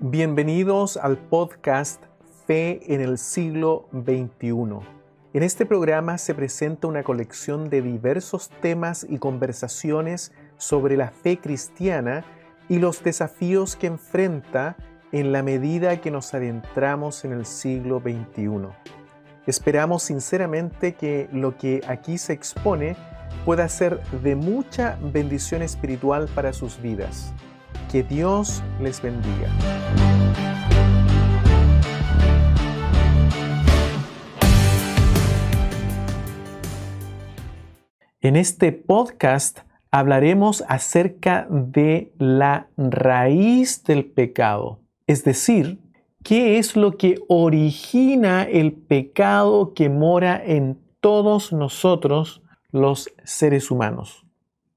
Bienvenidos al podcast Fe en el siglo XXI. En este programa se presenta una colección de diversos temas y conversaciones sobre la fe cristiana y los desafíos que enfrenta en la medida que nos adentramos en el siglo XXI. Esperamos sinceramente que lo que aquí se expone pueda ser de mucha bendición espiritual para sus vidas. Que Dios les bendiga. En este podcast hablaremos acerca de la raíz del pecado, es decir, qué es lo que origina el pecado que mora en todos nosotros los seres humanos.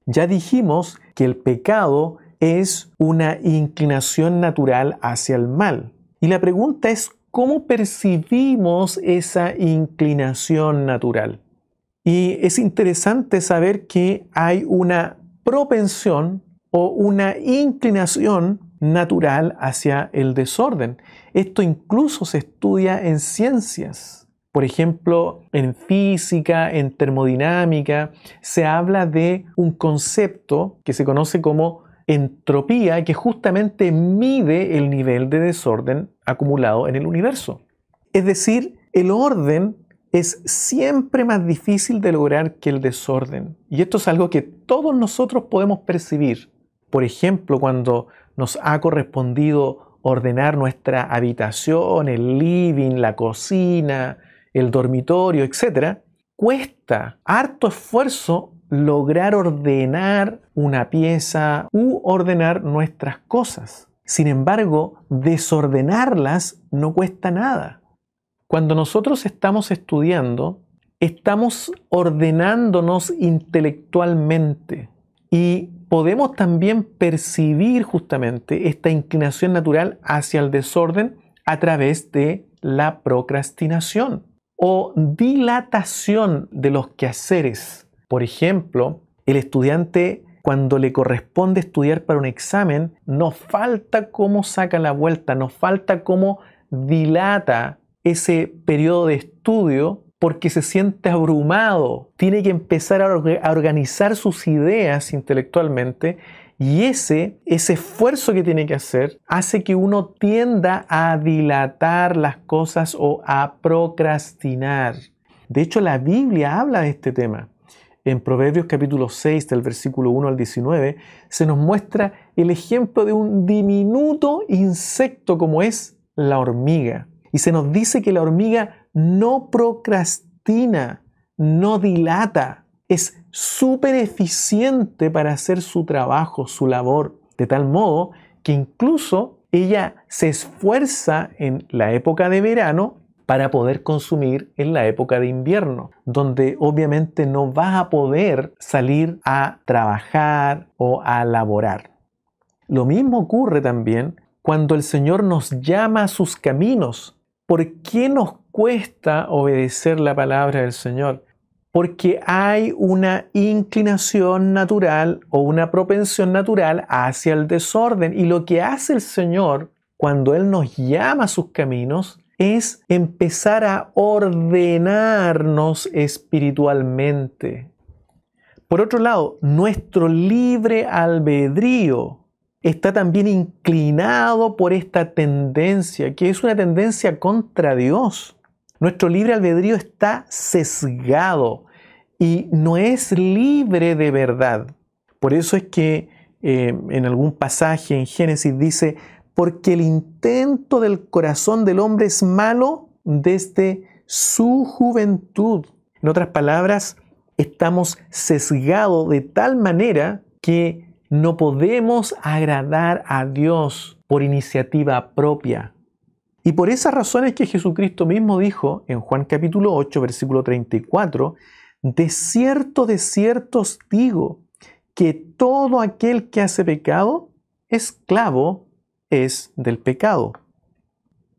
Ya dijimos que el pecado es una inclinación natural hacia el mal. Y la pregunta es, ¿cómo percibimos esa inclinación natural? Y es interesante saber que hay una propensión o una inclinación natural hacia el desorden. Esto incluso se estudia en ciencias. Por ejemplo, en física, en termodinámica, se habla de un concepto que se conoce como entropía que justamente mide el nivel de desorden acumulado en el universo. Es decir, el orden es siempre más difícil de lograr que el desorden. Y esto es algo que todos nosotros podemos percibir. Por ejemplo, cuando nos ha correspondido ordenar nuestra habitación, el living, la cocina, el dormitorio, etc., cuesta harto esfuerzo lograr ordenar una pieza u ordenar nuestras cosas. Sin embargo, desordenarlas no cuesta nada. Cuando nosotros estamos estudiando, estamos ordenándonos intelectualmente y podemos también percibir justamente esta inclinación natural hacia el desorden a través de la procrastinación o dilatación de los quehaceres. Por ejemplo, el estudiante cuando le corresponde estudiar para un examen, nos falta cómo saca la vuelta, nos falta cómo dilata ese periodo de estudio porque se siente abrumado, tiene que empezar a organizar sus ideas intelectualmente y ese, ese esfuerzo que tiene que hacer hace que uno tienda a dilatar las cosas o a procrastinar. De hecho, la Biblia habla de este tema en Proverbios capítulo 6 del versículo 1 al 19, se nos muestra el ejemplo de un diminuto insecto como es la hormiga. Y se nos dice que la hormiga no procrastina, no dilata, es súper eficiente para hacer su trabajo, su labor, de tal modo que incluso ella se esfuerza en la época de verano para poder consumir en la época de invierno, donde obviamente no vas a poder salir a trabajar o a laborar. Lo mismo ocurre también cuando el Señor nos llama a sus caminos. ¿Por qué nos cuesta obedecer la palabra del Señor? Porque hay una inclinación natural o una propensión natural hacia el desorden. Y lo que hace el Señor cuando Él nos llama a sus caminos es empezar a ordenarnos espiritualmente. Por otro lado, nuestro libre albedrío está también inclinado por esta tendencia, que es una tendencia contra Dios. Nuestro libre albedrío está sesgado y no es libre de verdad. Por eso es que eh, en algún pasaje en Génesis dice, porque el intento del corazón del hombre es malo desde su juventud. En otras palabras, estamos sesgados de tal manera que no podemos agradar a Dios por iniciativa propia. Y por esas razones que Jesucristo mismo dijo en Juan capítulo 8, versículo 34, de cierto, de cierto os digo que todo aquel que hace pecado, esclavo es del pecado.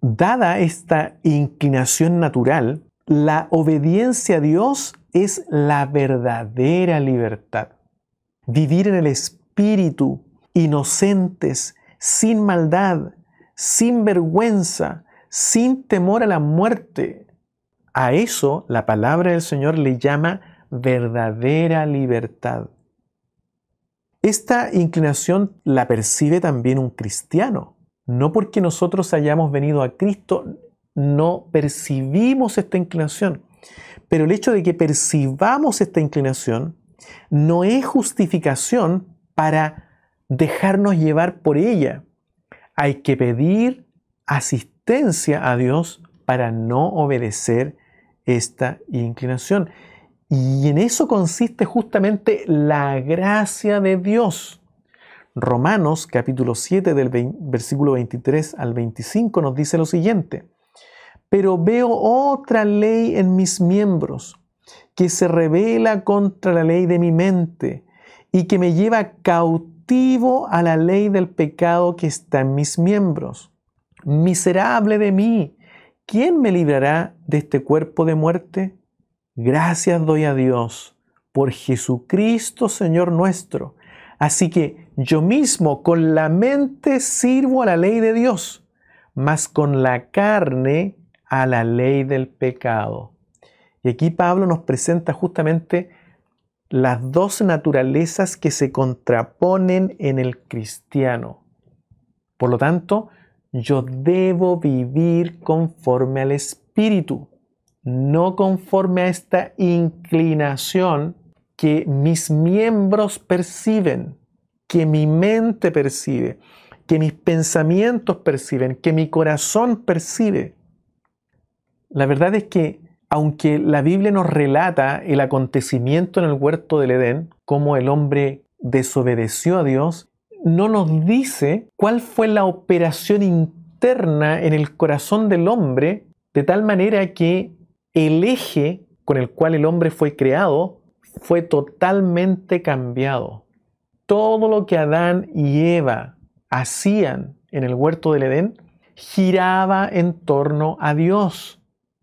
Dada esta inclinación natural, la obediencia a Dios es la verdadera libertad. Vivir en el Espíritu, inocentes, sin maldad, sin vergüenza, sin temor a la muerte. A eso la palabra del Señor le llama verdadera libertad. Esta inclinación la percibe también un cristiano. No porque nosotros hayamos venido a Cristo, no percibimos esta inclinación. Pero el hecho de que percibamos esta inclinación no es justificación para dejarnos llevar por ella. Hay que pedir asistencia a Dios para no obedecer esta inclinación. Y en eso consiste justamente la gracia de Dios. Romanos capítulo 7 del versículo 23 al 25 nos dice lo siguiente. Pero veo otra ley en mis miembros que se revela contra la ley de mi mente y que me lleva cautivo a la ley del pecado que está en mis miembros. Miserable de mí, ¿quién me librará de este cuerpo de muerte? Gracias doy a Dios por Jesucristo Señor nuestro. Así que yo mismo con la mente sirvo a la ley de Dios, mas con la carne a la ley del pecado. Y aquí Pablo nos presenta justamente las dos naturalezas que se contraponen en el cristiano. Por lo tanto, yo debo vivir conforme al Espíritu no conforme a esta inclinación que mis miembros perciben, que mi mente percibe, que mis pensamientos perciben, que mi corazón percibe. La verdad es que aunque la Biblia nos relata el acontecimiento en el huerto del Edén, cómo el hombre desobedeció a Dios, no nos dice cuál fue la operación interna en el corazón del hombre, de tal manera que el eje con el cual el hombre fue creado fue totalmente cambiado. Todo lo que Adán y Eva hacían en el huerto del Edén giraba en torno a Dios.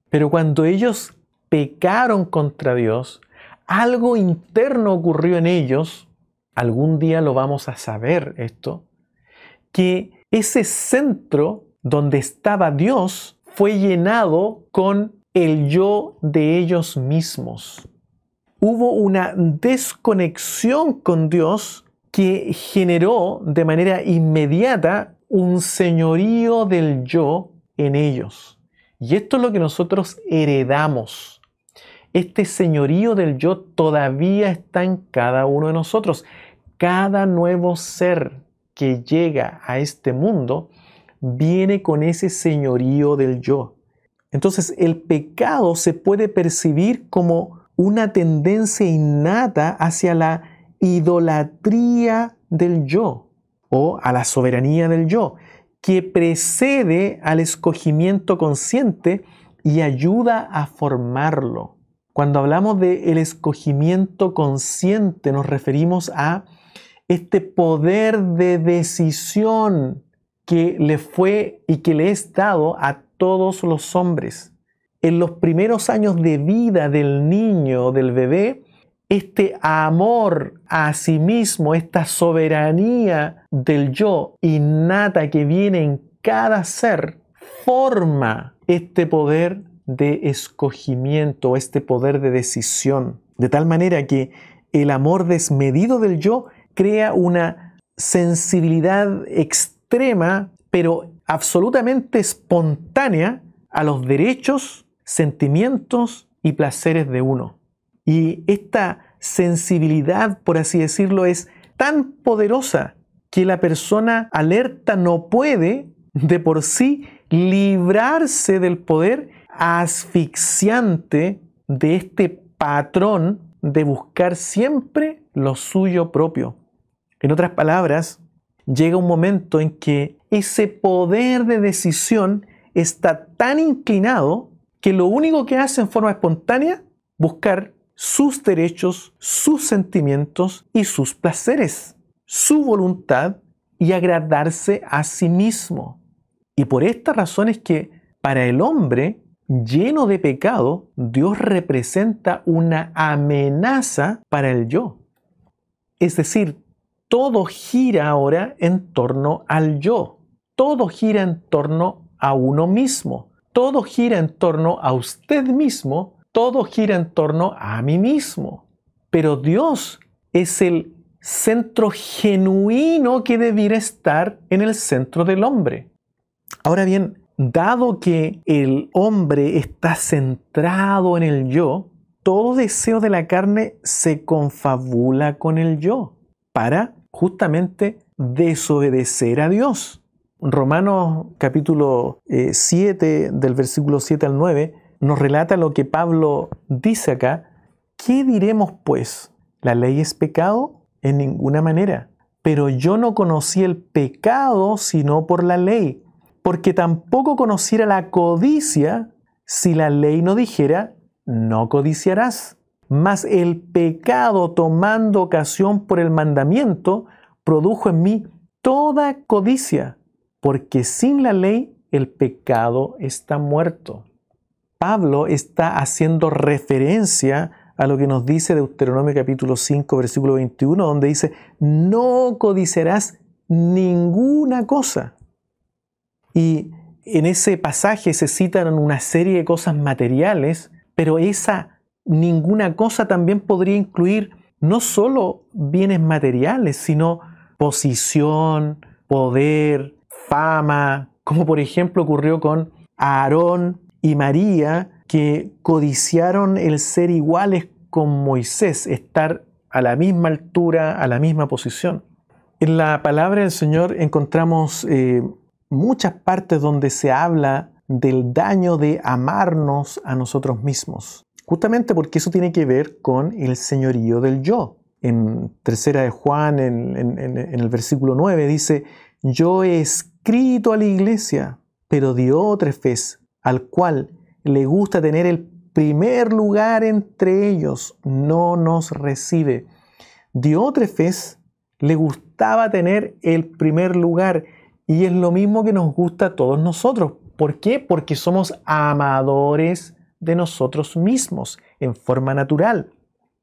Pero cuando ellos pecaron contra Dios, algo interno ocurrió en ellos, algún día lo vamos a saber esto, que ese centro donde estaba Dios fue llenado con el yo de ellos mismos. Hubo una desconexión con Dios que generó de manera inmediata un señorío del yo en ellos. Y esto es lo que nosotros heredamos. Este señorío del yo todavía está en cada uno de nosotros. Cada nuevo ser que llega a este mundo viene con ese señorío del yo. Entonces el pecado se puede percibir como una tendencia innata hacia la idolatría del yo o a la soberanía del yo, que precede al escogimiento consciente y ayuda a formarlo. Cuando hablamos de el escogimiento consciente nos referimos a este poder de decisión que le fue y que le es dado a todos los hombres. En los primeros años de vida del niño del bebé, este amor a sí mismo, esta soberanía del yo innata que viene en cada ser, forma este poder de escogimiento, este poder de decisión. De tal manera que el amor desmedido del yo crea una sensibilidad extrema, pero absolutamente espontánea a los derechos, sentimientos y placeres de uno. Y esta sensibilidad, por así decirlo, es tan poderosa que la persona alerta no puede de por sí librarse del poder asfixiante de este patrón de buscar siempre lo suyo propio. En otras palabras, llega un momento en que ese poder de decisión está tan inclinado que lo único que hace en forma espontánea buscar sus derechos, sus sentimientos y sus placeres, su voluntad y agradarse a sí mismo. Y por esta razón es que para el hombre lleno de pecado, Dios representa una amenaza para el yo. Es decir, todo gira ahora en torno al yo todo gira en torno a uno mismo, todo gira en torno a usted mismo, todo gira en torno a mí mismo. Pero Dios es el centro genuino que debiera estar en el centro del hombre. Ahora bien, dado que el hombre está centrado en el yo, todo deseo de la carne se confabula con el yo para justamente desobedecer a Dios. Romanos capítulo 7 eh, del versículo 7 al 9 nos relata lo que Pablo dice acá. ¿Qué diremos pues? ¿La ley es pecado? En ninguna manera. Pero yo no conocí el pecado sino por la ley, porque tampoco conociera la codicia si la ley no dijera, no codiciarás. Mas el pecado tomando ocasión por el mandamiento, produjo en mí toda codicia, porque sin la ley el pecado está muerto. Pablo está haciendo referencia a lo que nos dice Deuteronomio capítulo 5, versículo 21, donde dice, no codiciarás ninguna cosa. Y en ese pasaje se citan una serie de cosas materiales, pero esa ninguna cosa también podría incluir no solo bienes materiales, sino posición, poder, fama, como por ejemplo ocurrió con Aarón y María, que codiciaron el ser iguales con Moisés, estar a la misma altura, a la misma posición. En la palabra del Señor encontramos eh, muchas partes donde se habla del daño de amarnos a nosotros mismos, justamente porque eso tiene que ver con el señorío del yo. En tercera de Juan, en, el versículo 9, dice, yo he escrito a la iglesia, pero Diótrefes, al cual le gusta tener el primer lugar entre ellos, no nos recibe. Diótrefes le gustaba tener el primer lugar y es lo mismo que nos gusta a todos nosotros. ¿Por qué? Porque somos amadores de nosotros mismos en forma natural.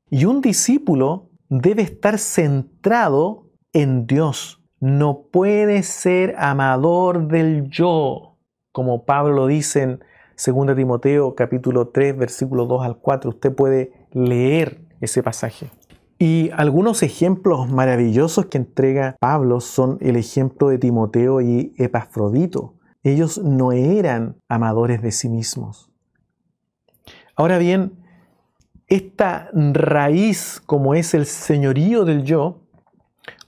Y un discípulo debe estar centrado en Dios. No puede ser amador del yo, como Pablo lo dice en 2 Timoteo capítulo 3, versículo 2 al 4. Usted puede leer ese pasaje. Y algunos ejemplos maravillosos que entrega Pablo son el ejemplo de Timoteo y Epafrodito. Ellos no eran amadores de sí mismos. Ahora bien, esta raíz como es el señorío del yo,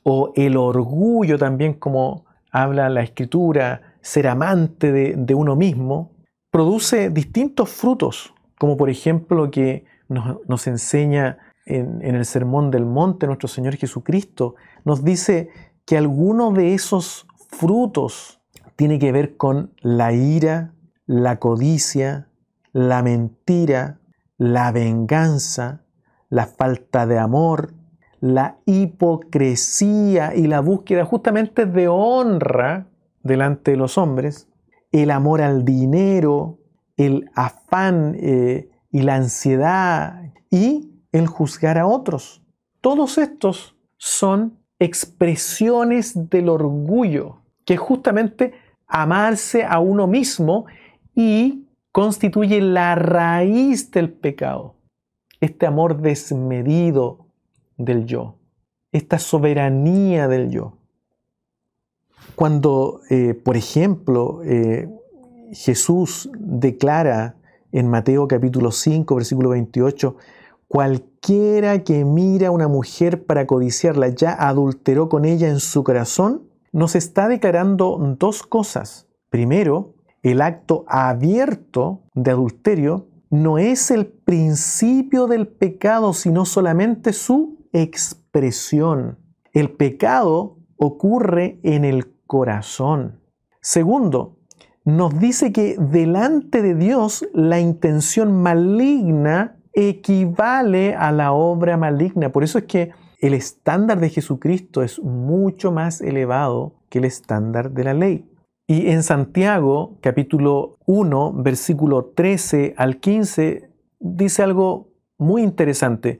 o el orgullo también como habla la escritura, ser amante de, uno mismo, produce distintos frutos, como por ejemplo que nos, enseña en, el Sermón del Monte, nuestro Señor Jesucristo, nos dice que alguno de esos frutos tiene que ver con la ira, la codicia, la mentira, la venganza, la falta de amor, la hipocresía y la búsqueda justamente de honra delante de los hombres, el amor al dinero, el afán eh, y la ansiedad y el juzgar a otros. Todos estos son expresiones del orgullo, que es justamente amarse a uno mismo y constituye la raíz del pecado. Este amor desmedido del yo, esta soberanía del yo. Cuando, eh, por ejemplo, eh, Jesús declara en Mateo capítulo 5, versículo 28, Cualquiera que mira a una mujer para codiciarla ya adulteró con ella en su corazón, nos está declarando dos cosas. Primero, el acto abierto de adulterio no es el principio del pecado, sino solamente su expresión. El pecado ocurre en el corazón. Segundo, nos dice que delante de Dios la intención maligna equivale a la obra maligna. Por eso es que el estándar de Jesucristo es mucho más elevado que el estándar de la ley. Y en Santiago capítulo 1, versículo 13 al 15, dice algo muy interesante.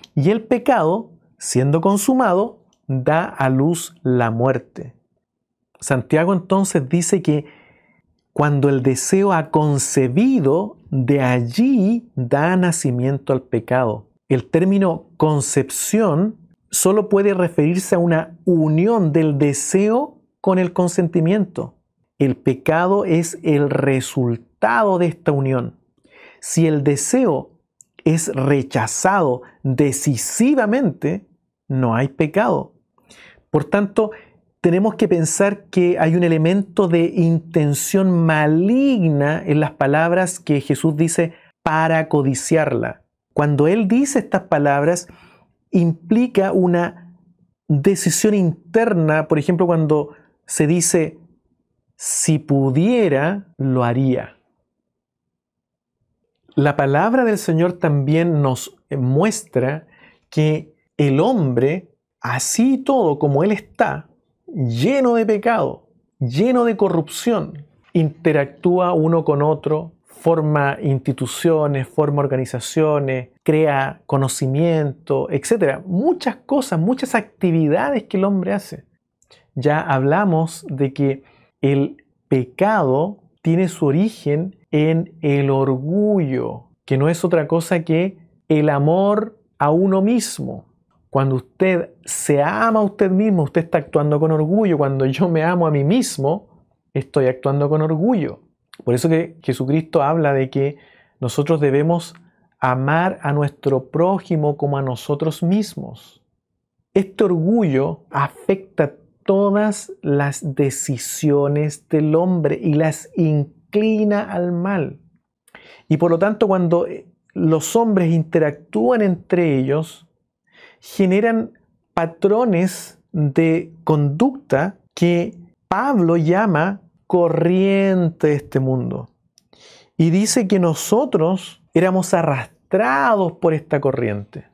y el pecado, siendo consumado, da a luz la muerte. Santiago entonces dice que cuando el deseo ha concebido, de allí da nacimiento al pecado. El término concepción solo puede referirse a una unión del deseo con el consentimiento. El pecado es el resultado de esta unión. Si el deseo es rechazado decisivamente, no hay pecado. Por tanto, tenemos que pensar que hay un elemento de intención maligna en las palabras que Jesús dice para codiciarla. Cuando Él dice estas palabras, implica una decisión interna, por ejemplo, cuando se dice, si pudiera, lo haría. La palabra del Señor también nos muestra que el hombre, así todo como Él está, lleno de pecado, lleno de corrupción, interactúa uno con otro, forma instituciones, forma organizaciones, crea conocimiento, etc. Muchas cosas, muchas actividades que el hombre hace. Ya hablamos de que el pecado tiene su origen en el orgullo, que no es otra cosa que el amor a uno mismo. Cuando usted se ama a usted mismo, usted está actuando con orgullo. Cuando yo me amo a mí mismo, estoy actuando con orgullo. Por eso que Jesucristo habla de que nosotros debemos amar a nuestro prójimo como a nosotros mismos. Este orgullo afecta todas las decisiones del hombre y las inclina al mal. Y por lo tanto, cuando los hombres interactúan entre ellos, generan patrones de conducta que Pablo llama corriente de este mundo. Y dice que nosotros éramos arrastrados por esta corriente.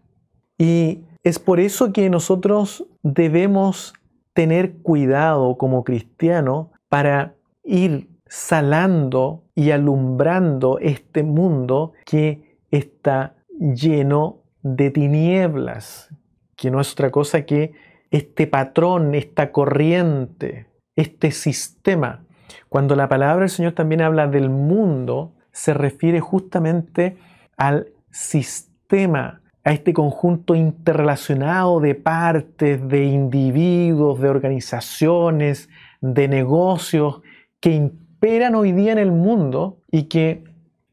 Y es por eso que nosotros debemos tener cuidado como cristiano para ir salando y alumbrando este mundo que está lleno de tinieblas, que no es otra cosa que este patrón, esta corriente, este sistema. Cuando la palabra del Señor también habla del mundo, se refiere justamente al sistema, a este conjunto interrelacionado de partes, de individuos, de organizaciones, de negocios que imperan hoy día en el mundo y que,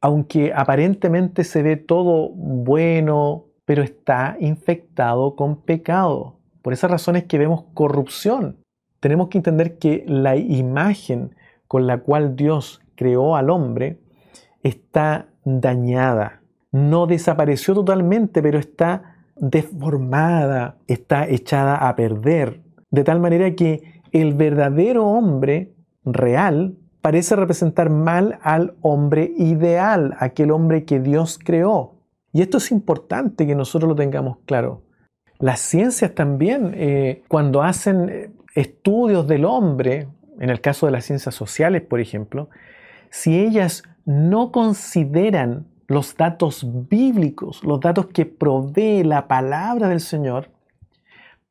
aunque aparentemente se ve todo bueno, pero está infectado con pecado. Por esas razones que vemos corrupción. Tenemos que entender que la imagen con la cual Dios creó al hombre está dañada. No desapareció totalmente, pero está deformada, está echada a perder. De tal manera que el verdadero hombre real parece representar mal al hombre ideal, aquel hombre que Dios creó. Y esto es importante que nosotros lo tengamos claro. Las ciencias también, eh, cuando hacen eh, estudios del hombre, en el caso de las ciencias sociales, por ejemplo, si ellas no consideran los datos bíblicos, los datos que provee la palabra del Señor,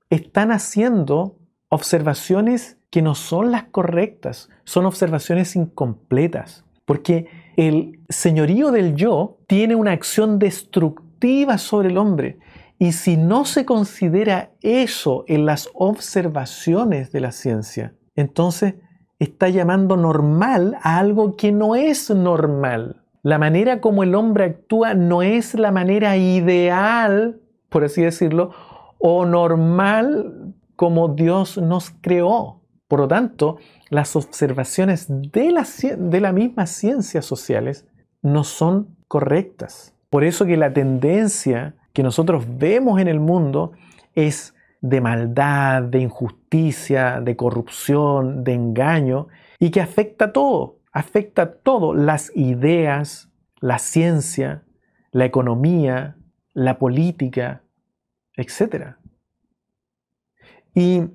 están haciendo observaciones que no son las correctas, son observaciones incompletas, porque el señorío del yo tiene una acción destructiva sobre el hombre. Y si no se considera eso en las observaciones de la ciencia, entonces está llamando normal a algo que no es normal. La manera como el hombre actúa no es la manera ideal, por así decirlo, o normal como Dios nos creó. Por lo tanto, las observaciones de la, de misma ciencias sociales no son correctas. Por eso que la tendencia que nosotros vemos en el mundo es de maldad, de injusticia, de corrupción, de engaño, y que afecta todo, afecta todo, las ideas, la ciencia, la economía, la política, etc. Y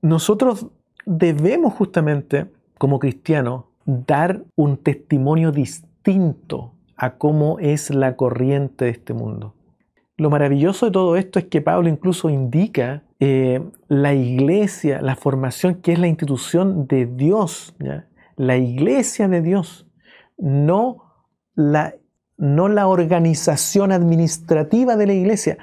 nosotros debemos justamente, como cristianos, dar un testimonio distinto a cómo es la corriente de este mundo. Lo maravilloso de todo esto es que Pablo incluso indica eh, la iglesia, la formación que es la institución de Dios, la iglesia de Dios, no la, no la organización administrativa de la iglesia,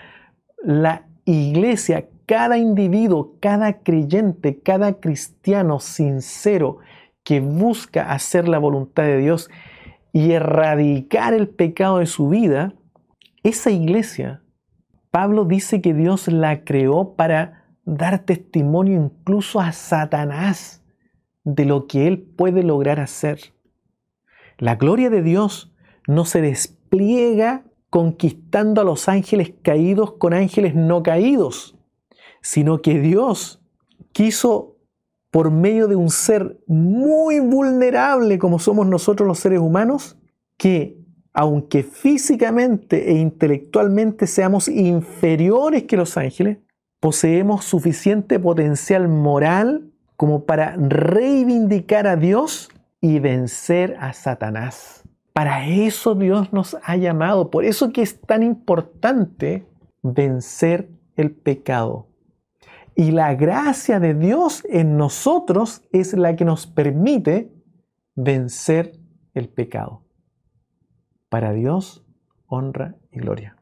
la iglesia, cada individuo, cada creyente, cada cristiano sincero que busca hacer la voluntad de Dios y erradicar el pecado de su vida, esa iglesia, Pablo dice que Dios la creó para dar testimonio incluso a Satanás de lo que él puede lograr hacer. La gloria de Dios no se despliega conquistando a los ángeles caídos con ángeles no caídos, sino que Dios quiso por medio de un ser muy vulnerable como somos nosotros los seres humanos, que aunque físicamente e intelectualmente seamos inferiores que los ángeles, poseemos suficiente potencial moral como para reivindicar a Dios y vencer a Satanás. Para eso Dios nos ha llamado, por eso que es tan importante vencer el pecado. Y la gracia de Dios en nosotros es la que nos permite vencer el pecado. Para Dios, honra y gloria.